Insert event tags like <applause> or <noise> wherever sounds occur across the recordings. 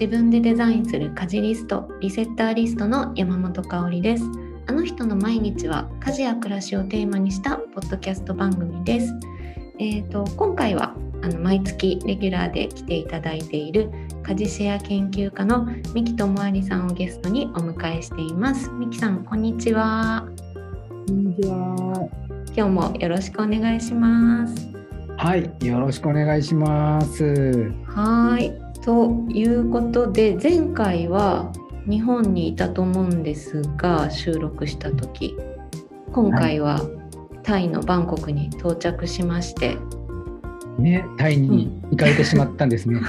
自分でデザインする家事リストリセッターリストの山本香里です。あの人の毎日は家事や暮らしをテーマにしたポッドキャスト番組です。えーと、今回はあの毎月レギュラーで来ていただいている家事シェア研究家の三木智有さんをゲストにお迎えしています。三木さんこんにちは。こんにちは。今日もよろしくお願いします。はいよろしくお願いします。はいということで前回は日本にいたと思うんですが収録した時今回はタイのバンコクに到着しまして、ね、タイに行かれてしまったんですね。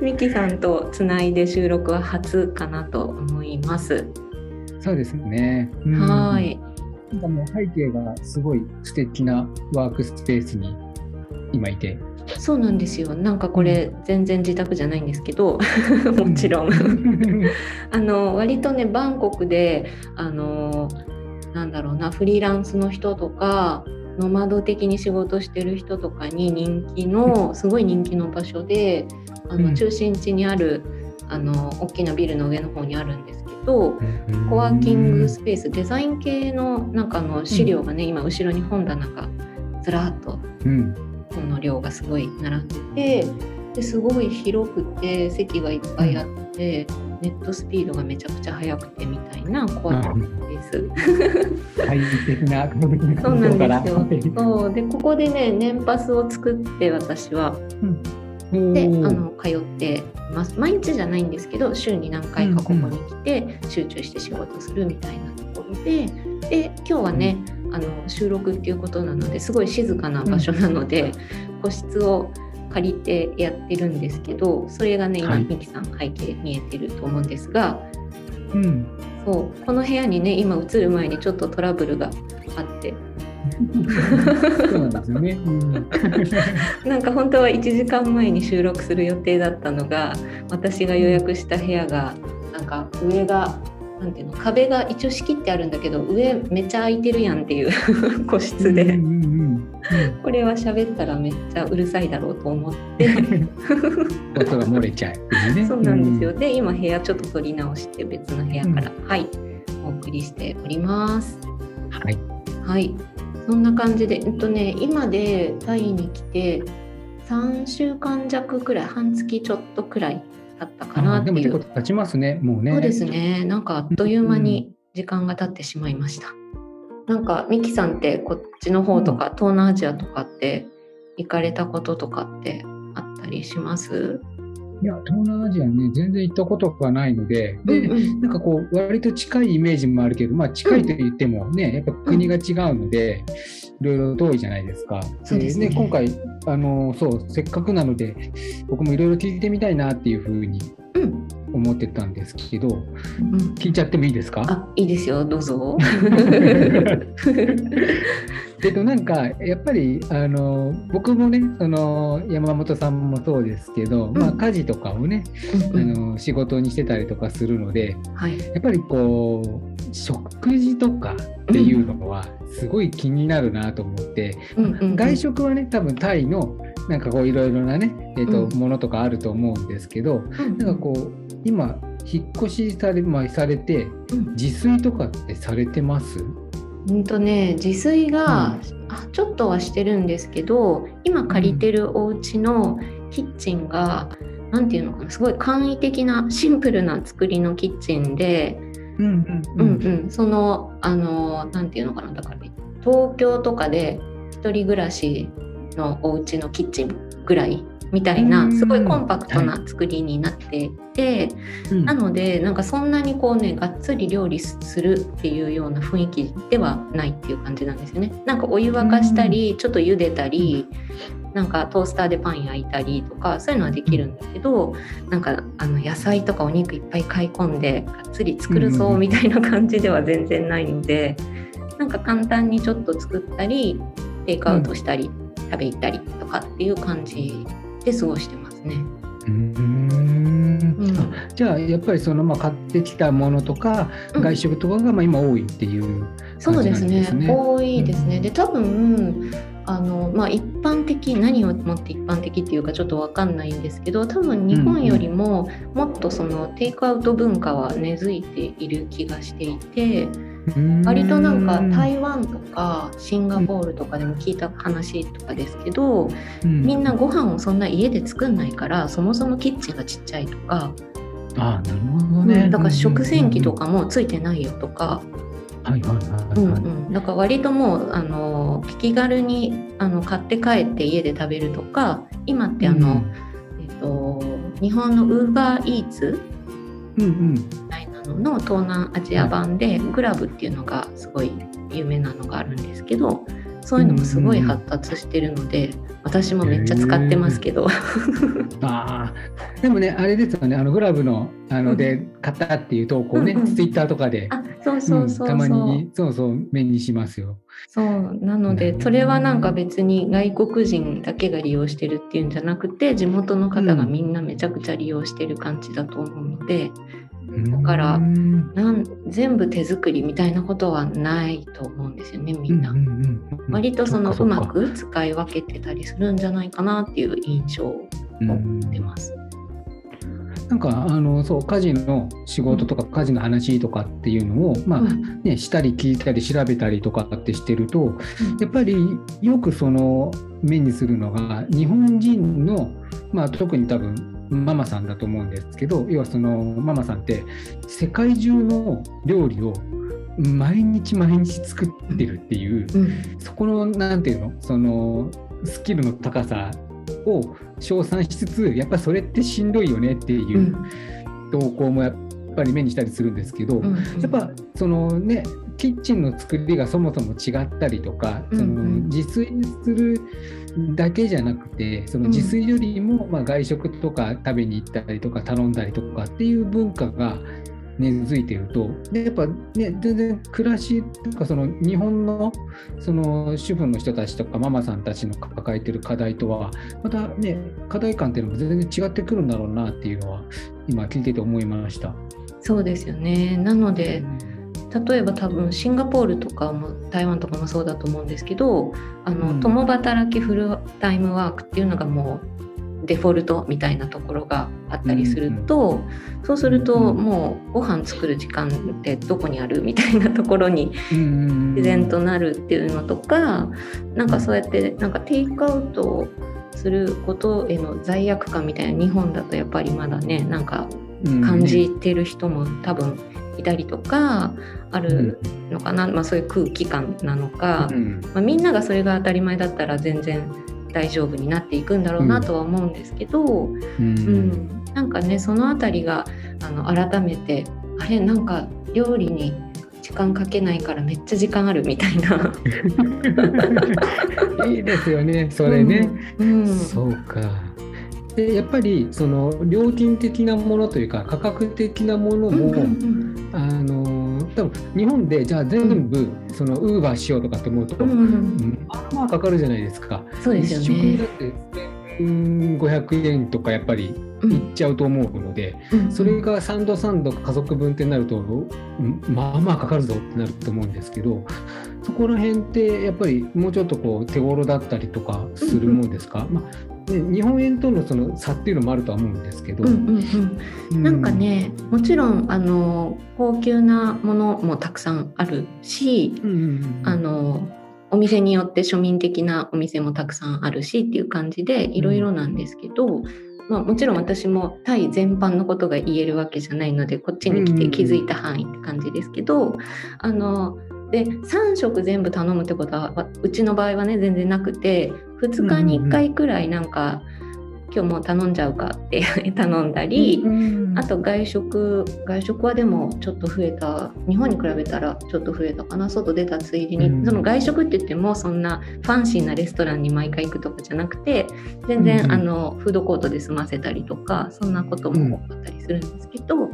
ミキさんとつないで収録は初かなと思います。そうですね。はい。なんかもう背景がすごい素敵なワークスペースに今いてそうなんですよ。なんかこれ全然自宅じゃないんですけどもちろん。<laughs> あの割とねバンコクであのなんだろうなフリーランスの人とかノマド的に仕事してる人とかに人気のすごい人気の場所であの中心地にあるあの大きなビルの上の方にあるんですけどコワーキングスペースデザイン系のなんかの資料がね今後ろに本棚がずらっと本の量がすごい並んでてですごい広くて席がいっぱいあって、ネットスピードがめちゃくちゃ速くてみたいなコアです。快適なそうなんですよ。そう。でここでね年パスを作って私は。うん、であの通ってます。毎日じゃないんですけど週に何回かここに来て集中して仕事するみたいなところで。で今日はねあの収録っていうことなのですごい静かな場所なので、うん、個室を借りてやってるんですけどそれがね今、はい、ミキさん背景見えてると思うんですが、うん、そうこの部屋にね今映る前にちょっとトラブルがあって。そうなんですよね、うん、<laughs> なんか本当は1時間前に収録する予定だったのが私が予約した部屋がなんか上がなんていうの壁が一応仕切ってあるんだけど上めっちゃ空いてるやんっていう <laughs> 個室で、うんうんうん、これは喋ったらめっちゃうるさいだろうと思って。音が漏れちゃう、ね、そうなんですよ、で今部屋ちょっと取り直して別の部屋から、うん、はいお送りしております。はい、はい、そんな感じでえっとね今でタイに来て3週間弱くらい半月ちょっとくらいだったかなっていう。でも結構経ちますね、もうね。そうですね。なんかあっという間に時間が経ってしまいました。うん、なんかミキさんってこっちの方とか、うん、東南アジアとかって行かれたこととかってあったりします？いや、東南アジアね、全然行ったことがないので、で、うんうん、なんかこう、割と近いイメージもあるけど、まあ、近いと言ってもね、やっぱ国が違うので、いろいろ遠いじゃないですか。そうですね、ね、今回、あの、そう、せっかくなので、僕もいろいろ聞いてみたいなっていうふうに思ってたんですけど、うん、聞いちゃってもいいですか？あ、いいですよ、どうぞ。<laughs> えっと、なんかやっぱりあの僕もねその山本さんもそうですけど、うん、まあ、家事とかをね、うん、あの仕事にしてたりとかするので、はい、やっぱりこう食事とかっていうのはすごい気になるなと思って、うん外食はね多分タイのなんかこういろいろなね、えーとものとかあると思うんですけど、なんかこう今引っ越しされ,、まあ、されて自炊とかってされてます、うんとね自炊が、うん、ちょっとはしてるんですけど今借りてるお家のキッチンが何、うん、て言うのかなすごい簡易的なシンプルな作りのキッチンで、うんうん、そのあの何て言うのかなだから、ね、東京とかで1人暮らしのお家のキッチンぐらいみたいなすごいコンパクトな作りになっていて、はい、なのでなんかそんなにこうねがっつり料理するっていうような雰囲気ではないっていう感じなんですよね。なんかお湯沸かしたりちょっと茹でたりなんかトースターでパン焼いたりとかそういうのはできるんだけどなんかあの野菜とかお肉いっぱい買い込んでがっつり作るぞみたいな感じでは全然ないのでなんか簡単にちょっと作ったりテイクアウトしたり、食べ行ったりとかっていう感じで過ごしてますね。うん。じゃあやっぱりそのまあ買ってきたものとか、外食とかがまあ今多いっていう、ね、そうですね。多いですね。で多分あのまあ、一般的何をもって一般的っていうかちょっと分かんないんですけど多分日本よりももっとそのテイクアウト文化は根付いている気がしていて割となんか台湾とかシンガポールとかでも聞いた話とかですけど、みんなご飯をそんな家で作んないからそもそもキッチンがちっちゃいとか。あなるほどね、だから食洗機とかもついてないよとか、はいはいはいはい、うんうん、だから割ともうあの気軽にあの買って帰って家で食べるとか今ってあの、うん、えっと、日本のウーバーイーツのの東南アジア版で、グラブっていうのがすごい有名なのがあるんですけどそういうのもすごい発達してるので、私もめっちゃ使ってますけど。<laughs> あでもねあれですよね。あのグラブのあので買ったっていう投稿ね、うんうん、ツイッターとかで。あそうそうそう、う。ん、たまにそうそう目にしますよ。そう。なのでそれはなんか別に外国人だけが利用してるっていうんじゃなくて地元の方がみんなめちゃくちゃ利用してる感じだと思うので。だからなん全部手作りみたいなことはないと思うんですよねみんな。割とそのうまく使い分けてたりするんじゃないかなっていう印象を持ってます。なんかあのそう家事の仕事とか家事の話とかっていうのを、まあね、したり聞いたり調べたりとかってしてると、やっぱりよくその目にするのが日本人の、まあ、特に多分ママさんだと思うんですけど要はそのママさんって世界中の料理を毎日毎日作ってるっていう、うん、そこの何て言うの？そのスキルの高さを称賛しつつやっぱそれってしんどいよねっていう投稿もやっぱり目にしたりするんですけど、うん、やっぱそのねキッチンの作りがそもそも違ったりとか、その自炊するだけじゃなくてその自炊よりも、ま外食とか食べに行ったりとか頼んだりとかっていう文化が根付いてるとでやっぱね全然暮らしとかその日本のその主婦の人たちとかママさんたちの抱えてる課題とはまたね課題感っていうのも全然違ってくるんだろうなっていうのは今聞いてて思いました。そうですよね。なので、うん例えば多分シンガポールとかも台湾とかもそうだと思うんですけどあの、うん、共働きフルタイムワークっていうのがもうデフォルトみたいなところがあったりすると、うん、そうするともうご飯作る時間ってどこにあるみたいなところに自然となるっていうのとかなんかそうやってなんかテイクアウトすることへの罪悪感みたいな日本だとやっぱりまだねなんか感じてる人も多分いたりとかあるのかな、うん、まあ、そういう空気感なのか、うん、まあ、みんながそれが当たり前だったら全然大丈夫になっていくんだろうなとは思うんですけど、うん、うん、なんかねその辺りがあの改めてあれなんか料理に時間かけないからめっちゃ時間あるみたいな。<laughs> いいですよねそれね、うん、そうかでやっぱりその料金的なものというか価格的なものも、あの多分日本でじゃあ全部そのウーバーしようとかって思うと、まあまあかかるじゃないですか。そうですよね。だって1500円とかやっぱりいっちゃうと思うので、それが3度3度家族分ってなると、まあまあかかるぞってなると思うんですけどそこら辺ってやっぱりもうちょっとこう手頃だったりとかするもんですか、まあ、ね、日本円とのその差っていうのもあるとは思うんですけど、うんうんうん、なんかねもちろんあの高級なものもたくさんあるし、うんうんうん、あのお店によって庶民的なお店もたくさんあるしっていう感じでいろいろなんですけど、うん、まあ、もちろん私もタイ全般のことが言えるわけじゃないのでこっちに来て気づいた範囲って感じですけど、あので3食全部頼むってことはうちの場合はね全然なくて2日に1回くらいなんか、今日もう頼んじゃうかって <laughs> 頼んだり、あと外食外食はでもちょっと増えた。日本に比べたらちょっと増えたかな。外出たついでに、その外食って言ってもそんなファンシーなレストランに毎回行くとかじゃなくて全然、あのフードコートで済ませたりとかそんなことも多かったりするんですけど、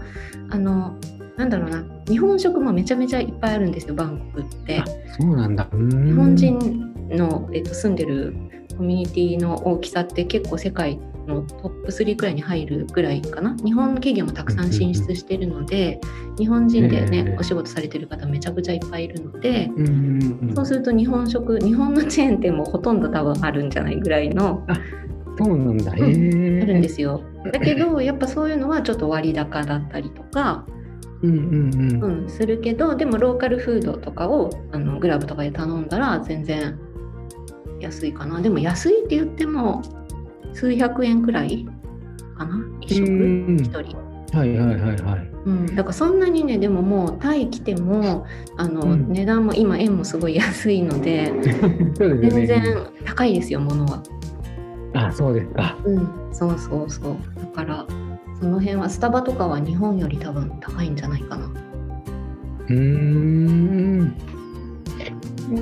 あのなんだろうな。日本食もめちゃめちゃいっぱいあるんですよバンコクって。そうなんだ。日本人の、えっと、住んでるコミュニティの大きさって結構世界のトップ3くらいに入るぐらいかな。日本企業もたくさん進出してるので、日本人でね、お仕事されてる方めちゃくちゃいっぱいいるので、そうすると日本食日本のチェーン店もほとんど多分あるんじゃないぐらいの。そうなんだ、うん、あるんですよ。だけどやっぱそういうのはちょっと割高だったりとか、うんうんうんうん、するけどでもローカルフードとかをあのグラブとかで頼んだら全然安いかなでも安いって言っても数百円くらいかな一食？一人？はいはいはいはい。うん、だからそんなにねでももうタイ来てもあの、うん、値段も今円もすごい安いので <laughs> ね、全然高いですよものは。あそうですか。うん、そうそうそう。だからその辺はスタバとかは日本より多分高いんじゃないかな。うん。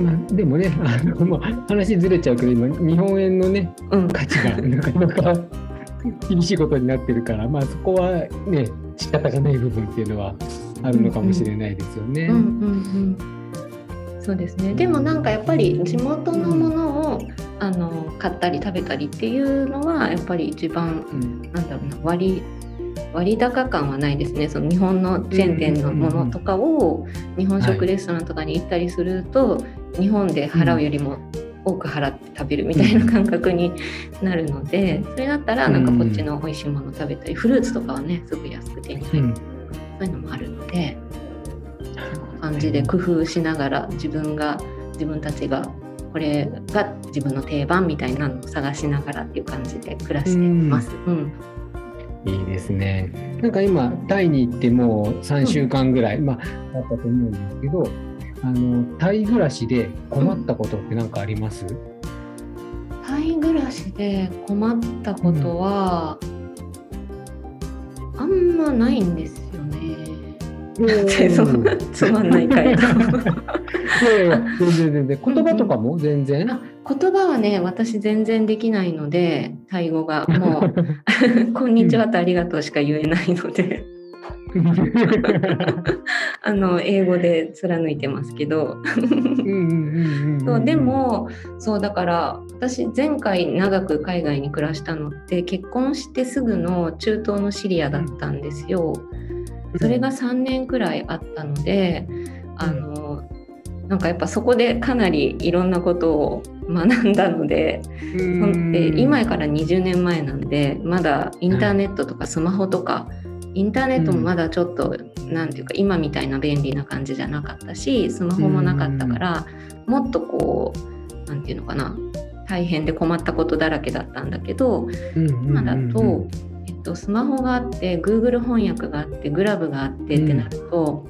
まあ、でもね <laughs> あの、もう話ずれちゃうけど今日本円のね、うん、価値がなかなか <laughs> 厳しいことになってるから、まあ、そこはね仕方がない部分っていうのはあるのかもしれないですよね。うんうんうんそうですねでもなんかやっぱり地元のものを、あの買ったり食べたりっていうのはやっぱり一番、うん、なんだろうな割割高感はないですね。その日本のチェーン店のものとかを日本食レストランとかに行ったりすると、はい、日本で払うよりも多く払って食べるみたいな感覚になるのでそれだったらなんかこっちの美味しいもの食べたりフルーツとかはねすぐ安く手に入る、そういうのもあるのでそんな感じで工夫しながら自分が自分たちがこれが自分の定番みたいなのを探しながらっていう感じで暮らしてます。うん、うんいいですね。なんか今タイに行ってもう3週間ぐらい、うん、まあだったと思うんですけど、あのタイ暮らしで困ったことって何かあります？タイ暮らしで困ったことは、うん、あんまないんですよね。<laughs> つまんない回答？<laughs> 全然全然言葉とかも全然。言葉はね私全然できないのでタイ語がもう「こんにちは」と「ありがとう」しか言えないのであの英語で貫いてますけどでもそうだから私前回長く海外に暮らしたのって結婚してすぐの中東のシリアだったんですよ。それが3年くらいあったのであのなんかやっぱそこでかなりいろんなことを学んだのでで今から20年前なんでまだインターネットとかスマホとか、インターネットもまだちょっと何、うん、て言うか今みたいな便利な感じじゃなかったしスマホもなかったからもっとこう何て言うのかな大変で困ったことだらけだったんだけど、今だと、えっと、スマホがあって Google 翻訳があってグラブがあってってなると、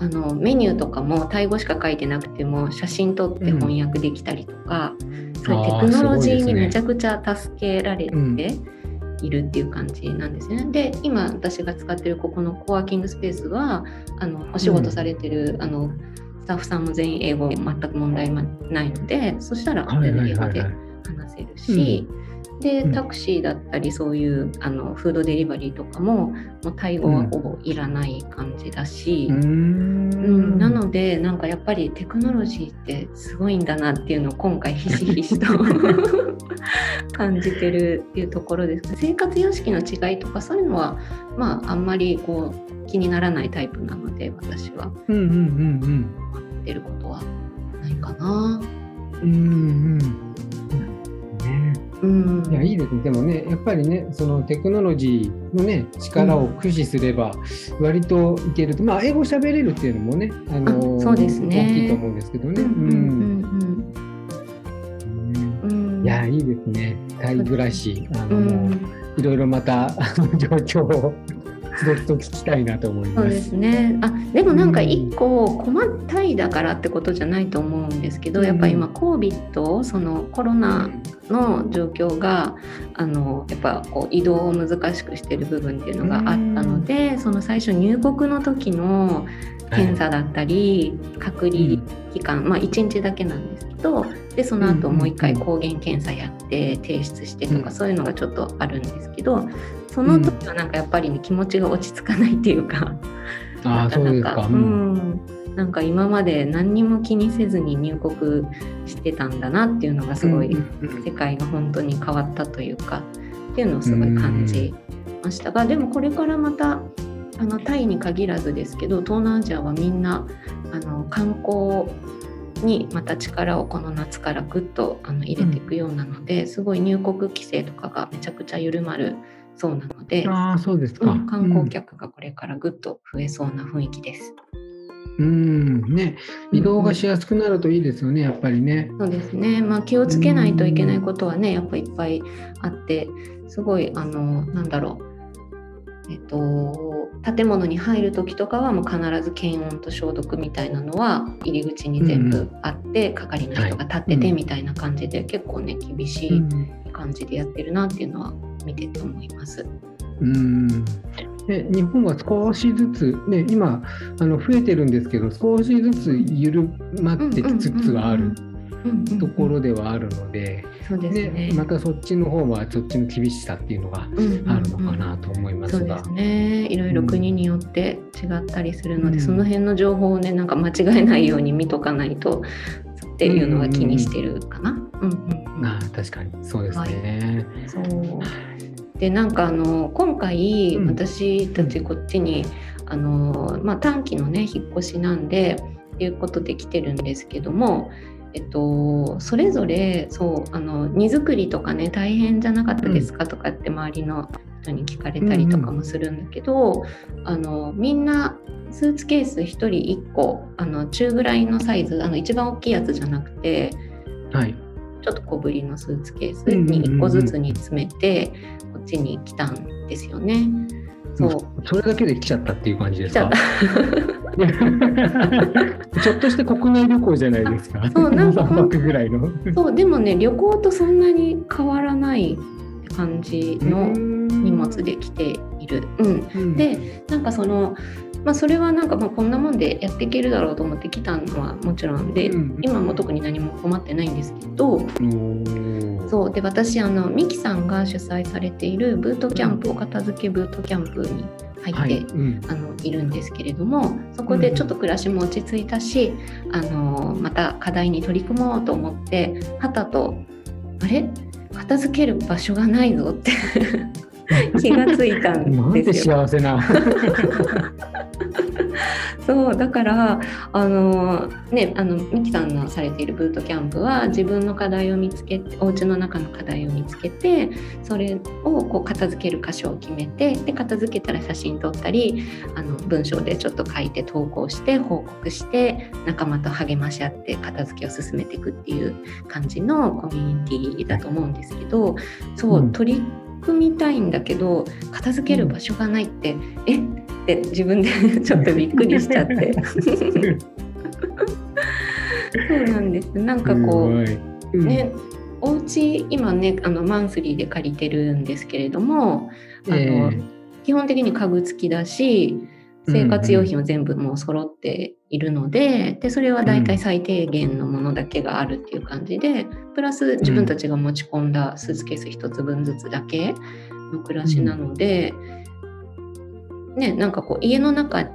あのメニューとかもタイ語しか書いてなくても写真撮って翻訳できたりとか、うん、そういうテクノロジーにめちゃくちゃ助けられているっていう感じなんですね。で今私が使ってるここのコワーキングスペースはあのお仕事されてる、うん、あのスタッフさんも全員英語全く問題ないのでそしたら全然英語で話せるし。でタクシーだったりそういうあのフードデリバリーとかももうタイ語はほぼいらない感じだし、うん、うん、なのでなんかやっぱりテクノロジーってすごいんだなっていうのを今回ひしひしと <laughs> 感じてるっていうところです生活様式の違いとかそういうのはまああんまりこう気にならないタイプなので私は。うんうんうんうん。ってることはないかな。うんうんうん、いやいいですね、でもね、やっぱりね、そのテクノロジーのね、力を駆使すれば、割といけると、まあ、英語喋れるっていうのもね、あのそうですね。大きいと思うんですけどね。いや、いいですね、タイ暮らし、あの、うん、いろいろまた、状況をずっと聞きたいなと思います。そうですね。あ、でもなんか一個困ったいだからってことじゃないと思うんですけど、うん、やっぱ今 COVID そのコロナの状況があのやっぱこう移動を難しくしてる部分っていうのがあったので、うん、その最初入国の時の検査だったり、はい、隔離期間、まあ1日だけなんですけどでその後もう一回抗原検査やって提出してとか、そういうのがちょっとあるんですけどその時はなんかやっぱり、ね、気持ちが落ち着かないっていうか。なかなかうん。なんか今まで何にも気にせずに入国してたんだなっていうのがすごい世界が本当に変わったというかっていうのをすごい感じましたが、でもこれからまたあのタイに限らずですけど東南アジアはみんなあの観光にまた力をこの夏からぐっとあの入れていくようなので、うん、すごい入国規制とかがめちゃくちゃ緩まるそうなのであそうですか、うん、観光客がこれからぐっと増えそうな雰囲気です。うん。ね、移動がしやすくなるといいですよね、やっぱりね。そうですね、まあ、気をつけないといけないことはね、やっぱいっぱいあって、すごい、あのなんだろう、えっと、建物に入る時とかはもう必ず検温と消毒みたいなのは入り口に全部あって、うん、係の人が立っててみたいな感じで、はい、結構ね厳しい感じでやってるなっていうのは見てて思います。うん。で日本は少しずつ、ね、今あの増えてるんですけど少しずつ緩まってきつつはあるところではあるので、そうですね、またそっちの方はそっちの厳しさっていうのがあるのかなと思いますが、うんうんうん、そうですね。いろいろ国によって違ったりするので、うん、その辺の情報をねなんか間違えないように見とかないとっていうのは気にしてるかな。うんうんうん、あ確かにそうですね。はい、そう。でなんかあの今回私たちこっちに、あのまあ、短期のね引っ越しなんでっていうことで来てるんですけども、えっと、それぞれそうあの荷造りとかね大変じゃなかったですかとかって周りの人に聞かれたりとかもするんだけど、うん、あのみんなスーツケース1人1個あの中ぐらいのサイズあの一番大きいやつじゃなくて、はい、ちょっと小ぶりのスーツケースに1個ずつに詰めてこっちに来たんですよね。そう。それだけで来ちゃったっていう感じですか？<laughs> ちょっとして国内旅行じゃないですか？そうなんか <laughs> ぐらいの。そうでもね旅行とそんなに変わらない感じの荷物で来ている。うん、うん、でなんかそのまあ、それはなんかまあこんなもんでやっていけるだろうと思って来たのはもちろんで、うん、今も特に何も困ってないんですけど、そう。で私あのミキさんが主催されているブートキャンプお片付けブートキャンプに入って、はい。うん、あのいるんですけれどもそこでちょっと暮らしも落ち着いたし、うん、あのまた課題に取り組もうと思ってはたとあれ？片付ける場所がないぞって <laughs> 気がついたんですよ。幸せな <laughs> そうだからあのねあのミキさんのされているブートキャンプは自分の課題を見つけてお家の中の課題を見つけてそれをこう片付ける箇所を決めてで片付けたら写真撮ったりあの文章でちょっと書いて投稿して報告して仲間と励まし合って片付けを進めていくっていう感じのコミュニティだと思うんですけどそう、うん、取り組みたいんだけど片付ける場所がないって、うん、え？って自分で <laughs> ちょっとびっくりしちゃって。そうなんです。なんかこう、うん、ねお家今ねあのマンスリーで借りてるんですけれどもあの、えー、基本的に家具付きだし生活用品は全部もう揃っているのででそれはだいたい最低限のものだけがあるっていう感じでプラス自分たちが持ち込んだスーツケース1つ分ずつだけの暮らしなので、ねなんかこう家の中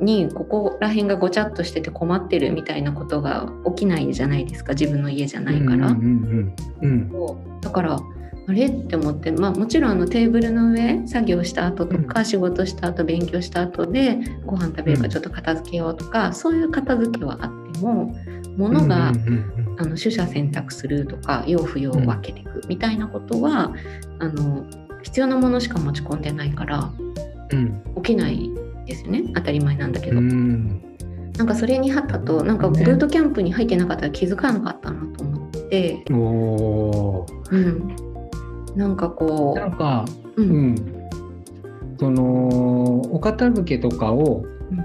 にここら辺がごちゃっとしてて困ってるみたいなことが起きないじゃないですか自分の家じゃないから。だからあれ？って思って、まあ、もちろんあのテーブルの上作業した後とか、仕事した後勉強した後でご飯食べるかちょっと片付けようとか、そういう片付けはあっても物が、あの取捨選択するとか用不要を分けていくみたいなことは、あの必要なものしか持ち込んでないから、起きないですよね。当たり前なんだけど。なんかそれにはったとなんかブートキャンプに入ってなかったら気づかなかったなと思って、うん、なんかこうなんか、うん、うん、そのお片付けとかを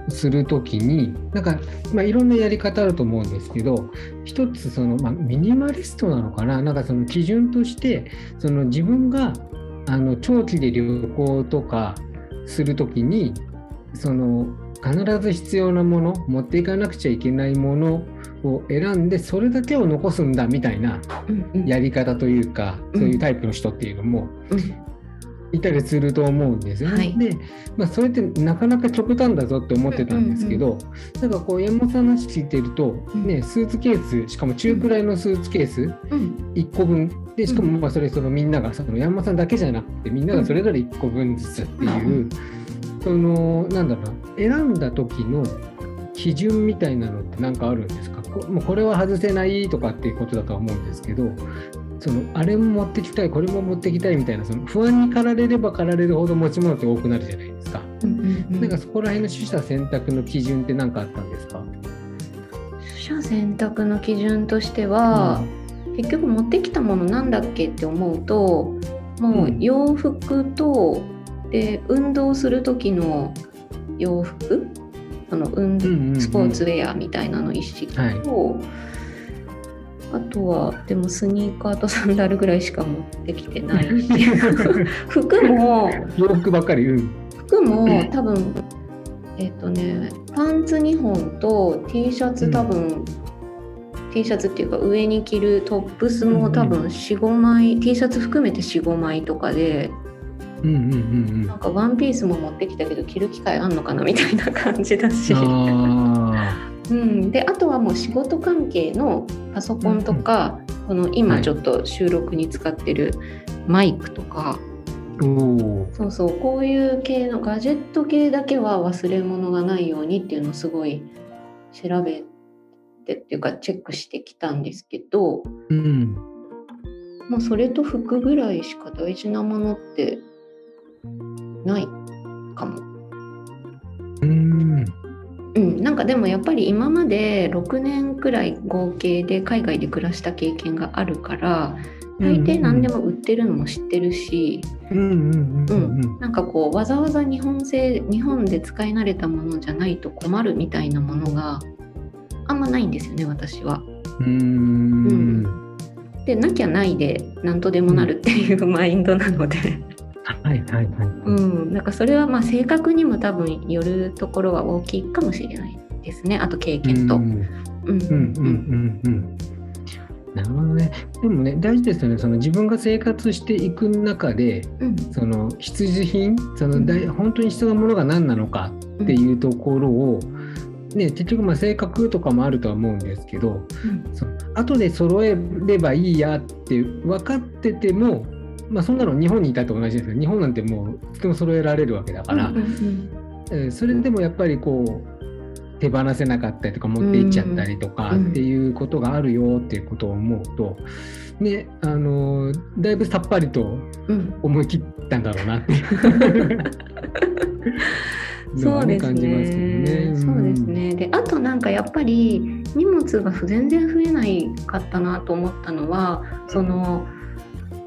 する時になんか、まあ、いろんなやり方あると思うんですけど一つその、まあ、ミニマリストなのかな？なんかその基準としてその自分があの長期で旅行とかする時にその必ず必要なもの持っていかなくちゃいけないものを選んでそれだけを残すんだみたいなやり方というか、そういうタイプの人っていうのもいたりすると思うんですよね。はい、で、まあ、それってなかなか極端だぞって思ってたんですけど、なんかこう山本さんの話聞いてると、ね、スーツケースしかも中くらいのスーツケース1個分。でしかもまあそれそのみんながその山本さんだけじゃなくてみんながそれぞれ1個分ずつっていう、そのなんだろうな選んだ時の基準みたいなのって何かあるんですか？もうこれは外せないとかっていうことだとは思うんですけどそのあれも持ってきたいこれも持ってきたいみたいなその不安に駆られれば駆られるほど持ち物って多くなるじゃないですか。うんうんうん、なんかそこら辺の取捨選択の基準って何かあったんですか？取捨選択の基準としては、うん、結局持ってきたものなんだっけって思うともう洋服と、うん、で運動する時の洋服その運、うんうん、スポーツウェアみたいなの一式と、はい。あとはでもスニーカーとサンダルぐらいしか持ってきてないし <laughs> 服も洋服ばっかり、うん、服も多分えっ、ー、とねパンツ2本と T シャツ多分、うん、T シャツっていうか上に着るトップスも多分45枚、うん、T シャツ含めて45枚とかで。うんうんうんうん、なんかワンピースも持ってきたけど着る機会あんのかなみたいな感じだし。うん、であとはもう仕事関係のパソコンとか、うん、この今ちょっと収録に使ってるマイクとか、はい、そうそう。こういう系のガジェット系だけは忘れ物がないようにっていうのをすごい調べてっていうかチェックしてきたんですけど、うん、まあ、それと服ぐらいしか大事なものってないかも。うん。うん、なんかでもやっぱり今まで6年くらい合計で海外で暮らした経験があるから大抵何でも売ってるのも知ってるしなんかこうわざわざ日本製日本で使い慣れたものじゃないと困るみたいなものがあんまないんですよね私は。うん、でなきゃないで何とでもなるっていうマインドなのではいはいはい。うん、なんかそれはまあ性格にも多分よるところは大きいかもしれないですね。あと経験と。うんうんうんうんうん。なるほどね。でもね、大事ですよね。その自分が生活していく中で、うん、その必需品、その大、本当に必要なものが何なのかっていうところを、ね、結局まあ性格とかもあるとは思うんですけど、うん、その後で揃えればいいやって分かっててもまあ、そんなの日本にいたと同じですけど日本なんてもうとても揃えられるわけだから、うんうんうん、それでもやっぱりこう手放せなかったりとか持っていっちゃったりとかっていうことがあるよっていうことを思うと、ね、あのだいぶさっぱりと思い切ったんだろうなっていう。<laughs> そうですね。そうですね。で、あとなんかやっぱり荷物が全然増えないかったなと思ったのは、その。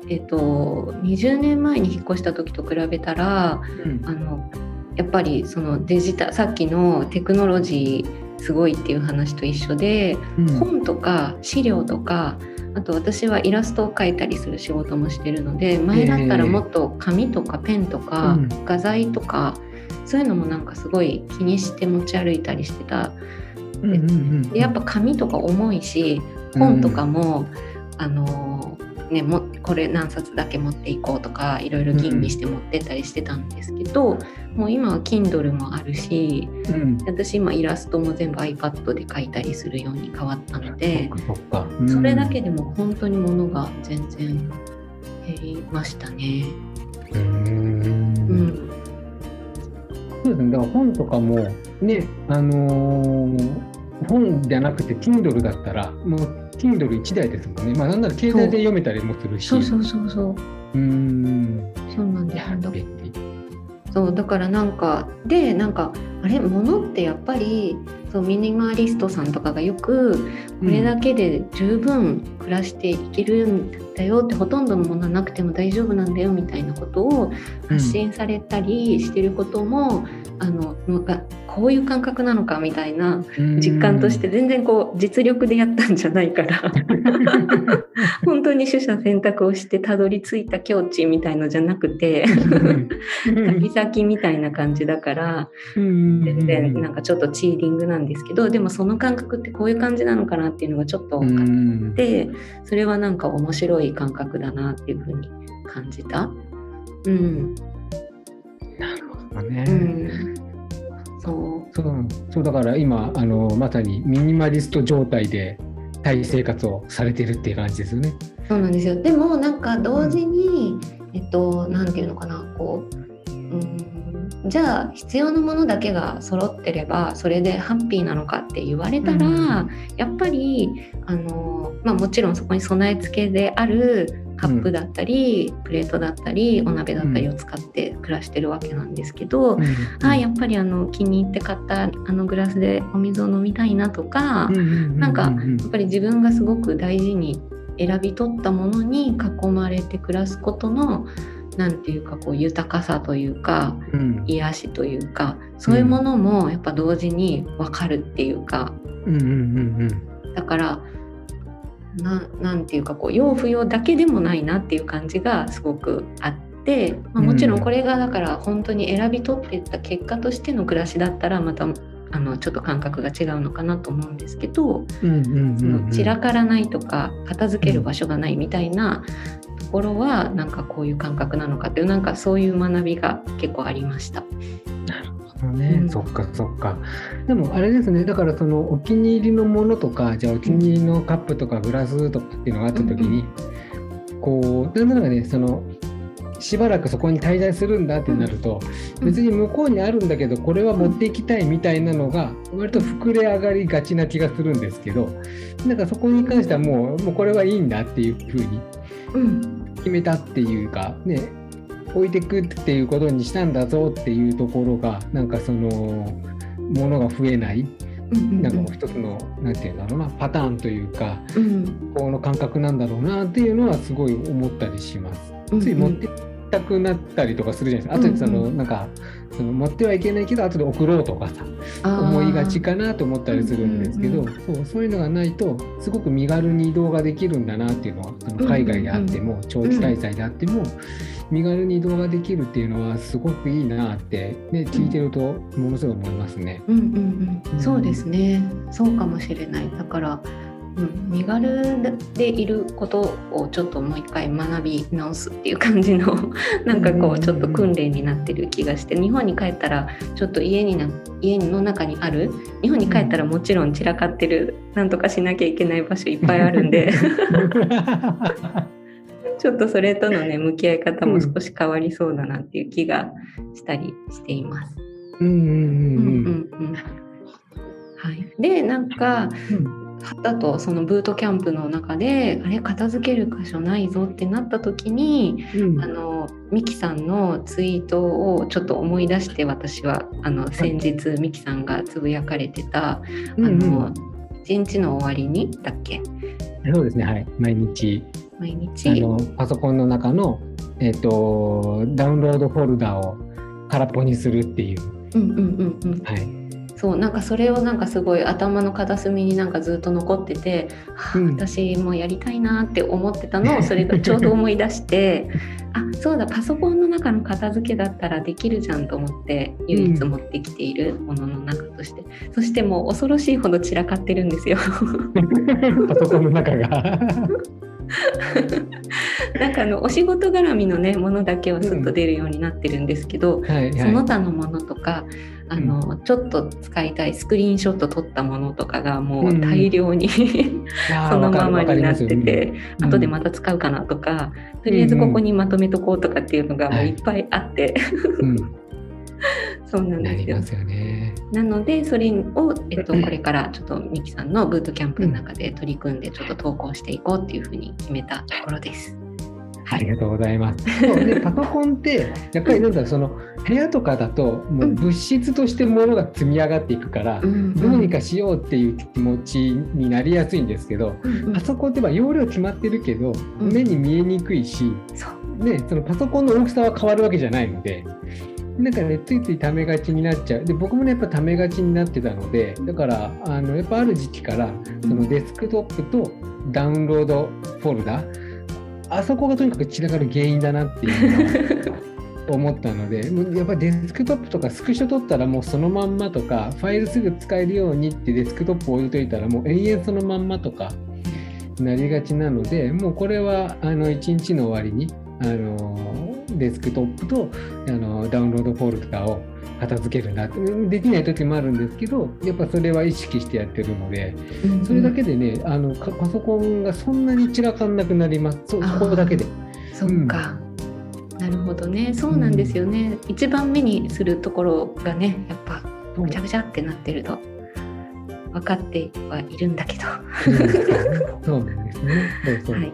えっと、20年前に引っ越した時と比べたら、うん、あのやっぱりそのデジタさっきのテクノロジーすごいっていう話と一緒で、うん、本とか資料とかあと私はイラストを描いたりする仕事もしてるので前だったらもっと紙とかペンとか画材とか、そういうのもなんかすごい気にして持ち歩いたりしてた。でやっぱ紙とか重いし本とかも、あのね、もこれ何冊だけ持っていこうとかいろいろ吟味して持ってったりしてたんですけど、うん、もう今は Kindle もあるし、うん、私今イラストも全部 iPad で描いたりするように変わったのでそそれだけでも本当にものが全然減りましたね。うん、そうですね。だから本とかもねあのー、本じゃなくて Kindle だったらもう Kindle1 台ですもんね。まあ、なんなら携帯で読めたりもするし。そうそうそうそう。うん。そうなんですそうだからなんかでなんかあれ？物ってやっぱりそうミニマリストさんとかがよくこれだけで十分暮らしていけるんだよって、うん、ほとんどのものはなくても大丈夫なんだよみたいなことを発信されたりしてることも、うんあのこういう感覚なのかみたいな実感として全然こう実力でやったんじゃないから。<laughs> 本当に取捨選択をしてたどり着いた境地みたいのじゃなくて旅先みたいな感じだから全然なんかちょっとチーリングなんですけどでもその感覚ってこういう感じなのかなっていうのがちょっと分かってそれはなんか面白い感覚だなっていうふうに感じた。うん、なるほどね。うん。そう。そうそうだから今あのまさにミニマリスト状態でタイ生活をされてるっていう感じですよね。そうなんですよ。でもなんか同時に、うん、えっとなんていうのかなこう、うんじゃあ必要なものだけが揃ってればそれでハッピーなのかって言われたら、うん、やっぱりあの、まあ、もちろんそこに備え付けであるカップだったり、うん、プレートだったりお鍋だったりを使って暮らしてるわけなんですけど、うん、あやっぱりあの気に入って買ったあのグラスでお水を飲みたいなとか、うん、なんかやっぱり自分がすごく大事に選び取ったものに囲まれて暮らすことのなんていうかこう豊かさというか、うん、癒しというかそういうものもやっぱ同時に分かるっていうか、うんうんうんうん、だからなんていうかこう洋不要だけでもないなっていう感じがすごくあって、まあ、もちろんこれがだから本当に選び取っていった結果としての暮らしだったらまたあのちょっと感覚が違うのかなと思うんですけど、散らからないとか片付ける場所がないみたいなところはなんかこういう感覚なのかっていうなんかそういう学びが結構ありました。なるほどね、うん、そっかそっか。でもあれですねだからそのお気に入りのものとかじゃあお気に入りのカップとかグラスとかっていうのがあった時に、うん、こうなんだろうねそのしばらくそこに滞在するんだってなると、別に向こうにあるんだけどこれは持っていきたいみたいなのが割と膨れ上がりがちな気がするんですけどなんかそこに関してはもうもうこれはいいんだっていうふうに決めたっていうかね置いてくっていうことにしたんだぞっていうところがなんかそのものが増えない。なんか一つの何て言うんだろうなパターンというか、うん、この感覚なんだろうなっていうのはすごい思ったりします。つい持ってたくなったりとかするじゃないですか。あとでその、なんかその持ってはいけないけど後で送ろうとかさ思いがちかなと思ったりするんですけど、うんうん、そうそういうのがないとすごく身軽に移動ができるんだなっていうのはその海外であっても、長期滞在であっても、身軽に移動ができるっていうのはすごくいいなって、ね、聞いてるとものすごい思いますね。うんうん。うん、そうですね。そうかもしれない。だからうん、身軽でいることをちょっともう一回学び直すっていう感じのなんかこうちょっと訓練になってる気がして日本に帰ったらちょっと家にな家の中にある日本に帰ったらもちろん散らかってるなんとかしなきゃいけない場所いっぱいあるんで。<laughs> ちょっとそれとのね向き合い方も少し変わりそうだなっていう気がしたりしています。うんうんうんうんはい、でなんか、うん。だとそのブートキャンプの中であれ片付ける箇所ないぞってなった時に、うん、あのミキさんのツイートをちょっと思い出して私はあの先日、はい、ミキさんがつぶやかれてた、うんうん、あの一日の終わりにだっけ？そうですねはい。毎日。毎日？あのパソコンの中の、えーと、ダウンロードフォルダを空っぽにするっていう。うんうんうんうん。はいそうなんかそれをなんかすごい頭の片隅になんかずっと残ってて、うん、私もやりたいなって思ってたのをそれがちょうど思い出して <laughs> あそうだパソコンの中の片付けだったらできるじゃんと思って唯一持ってきているものの中として、うん、そしてもう恐ろしいほど散らかってるんですよ。<laughs> パソコンの中が。<laughs> なんかあのお仕事絡みのねものだけはすっと出るようになってるんですけど、うん。はいはい、その他のものとかあの、うん、ちょっと使いたいスクリーンショット撮ったものとかがもう大量に、<laughs> うん、そのままになってて、うん、後でまた使うかなとか、とりあえずここにまとめとこうとかっていうのがもうい。っぱいあって。<laughs> そうなんですよ。なね、なのでそれを、えっと、これからちょっとミキさんのブートキャンプの中で取り組んでちょっと投稿していこうっていうふうに決めたところです。ありがとうございます。<laughs> でパソコンってやっぱりなんだその部屋とかだともう物質として物が積み上がっていくから、うん、どうにかしようっていう気持ちになりやすいんですけど、うん、パソコンって容量決まってるけど、目に見えにくいし、ね、そのパソコンの大きさは変わるわけじゃないので。なんかね、ついついためがちになっちゃう。で、僕もね、やっぱためがちになってたので、だから、あの、やっぱある時期から、そのデスクトップとダウンロードフォルダ、あそこがとにかく散らかる原因だなっていうのは思ったので <laughs> やっぱりデスクトップとかスクショ取ったらもうそのまんまとかファイルすぐ使えるようにってデスクトップ置いといたらもう永遠そのまんまとかなりがちなのでもうこれはあの1日の終わりにあのデスクトップとあのダウンロードフォルダを片付けるなできない時もあるんですけどやっぱそれは意識してやってるので、うんうん、それだけでねあのパソコンがそんなに散らかんなくなります。そこだけで。そっか、うん、なるほどね。そうなんですよね、うん、一番目にするところがねやっぱぐちゃぐちゃってなってると分かってはいるんだけど。そうなんですね。そうそう、はい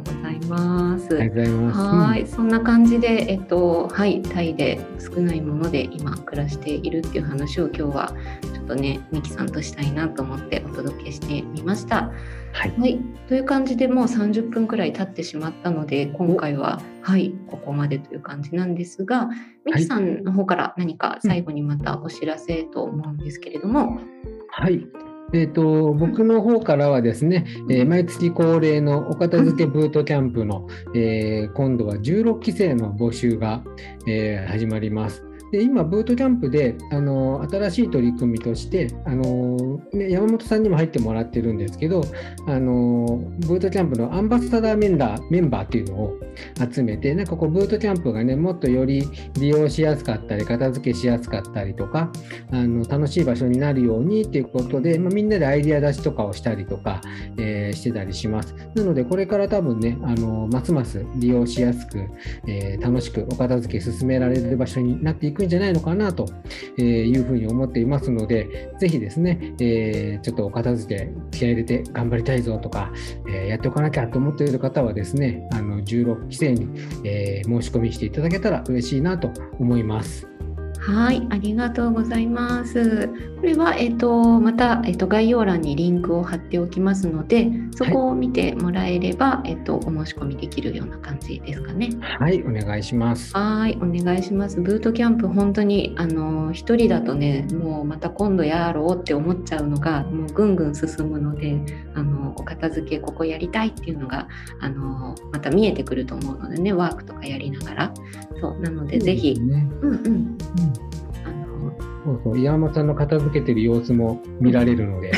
とうございます。ありがとうございます。はい、そんな感じで、えっと、はい、タイで少ないもので今暮らしているっていう話を今日はちょっとね、ミキさんとしたいなと思ってお届けしてみました。はい、はい、という感じでもう30分くらい経ってしまったので、今回ははいここまでという感じなんですが、ミキさんの方から何か最後にまたお知らせと思うんですけれども。はい、えーと、僕の方からはですね、えー、毎月恒例のお片付けブートキャンプの、えー、今度は16期生の募集が、えー、始まります。で今、ブートキャンプであの新しい取り組みとしてあの、ね、山本さんにも入ってもらってるんですけどあのブートキャンプのアンバサダーメンバーメンバーっていうのを集めてなんかこうブートキャンプがねもっとより利用しやすかったり片付けしやすかったりとかあの楽しい場所になるようにっていうことで、まあ、みんなでアイデア出しとかをしたりとか、えー、してたりします。なのでこれから多分ねあのますます利用しやすく、えー、楽しくお片付け進められる場所になっていくんじゃないのかなというふうに思っていますので、ぜひですね、えー、ちょっとお片付け気合入れて頑張りたいぞとか、え、やっておかなきゃと思っている方はですね、あの16期生に、え、申し込みしていただけたら嬉しいなと思います。はい、ありがとうございます。これは、えっ、と、また、えっ、と、概要欄にリンクを貼っておきますので、そこを見てもらえれば、はい、えっ、と、お申し込みできるような感じですかね。はい、お願いします。はい、お願いします。ブートキャンプ、本当に、あの、一人だとね、もうまた今度やろうって思っちゃうのが、もうぐんぐん進むので、あの、お片付け、ここやりたいっていうのが、あの、また見えてくると思うのでね、ワークとかやりながら。そう、なので、ぜひ、ね、うんうん。うんそうそう。山本さんの片付けてる様子も見られるので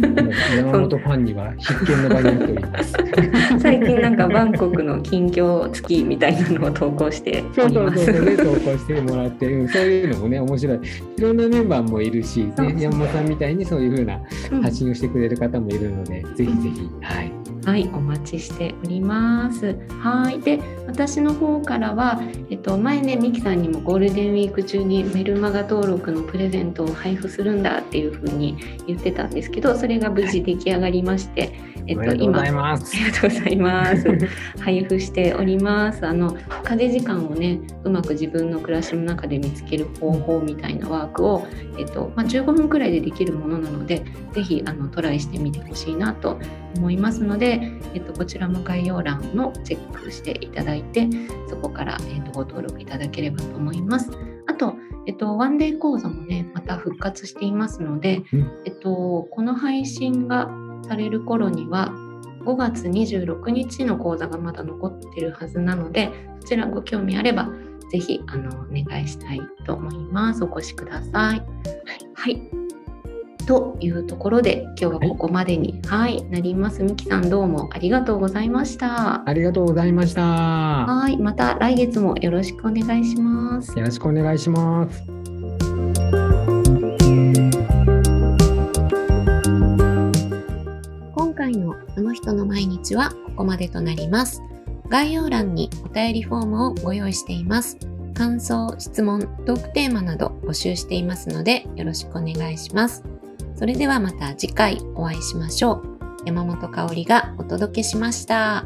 <laughs> 山本ファンには必見の場になっております。<laughs> 最近なんかバンコクの近況付きみたいなのを投稿してそうそうそうそう。ね投稿してもらって、うん、そういうのもね面白い。いろんなメンバーもいるし、ね、山本さんみたいにそういうふうな発信をしてくれる方もいるので、うん、ぜひぜひ。はいはい、お待ちしております。はい、で、私の方からは、えっと、前ね、ミキさんにもゴールデンウィーク中にメルマガ登録のプレゼントを配布するんだっていうふうに言ってたんですけど、それが無事出来上がりまして、えっと、今、ありがとうございます。<laughs> 配布しております。あの、家事時間をね、うまく自分の暮らしの中で見つける方法みたいなワークを、えっと、まあ、15分くらいでできるものなので、ぜひ、あの、トライしてみてほしいなと思いますので、えっと、こちらも概要欄のチェックしていただいてそこから、えっと、ご登録いただければと思います。あと、えっと、ワンデー講座もねまた復活していますので、えっと、この配信がされる頃には5月26日の講座がまだ残ってるはずなのでそちらご興味あればぜひあのお願いしたいと思います。お越しください。はい、はいというところで今日はここまでに、はい、はい、なります。みきさんどうもありがとうございました。ありがとうございました。はい、また来月もよろしくお願いします。よろしくお願いします。今回のあの人の毎日はここまでとなります。概要欄にお便りフォームをご用意しています。感想、質問、トークテーマなど募集していますのでよろしくお願いします。それではまた次回お会いしましょう。山本香里がお届けしました。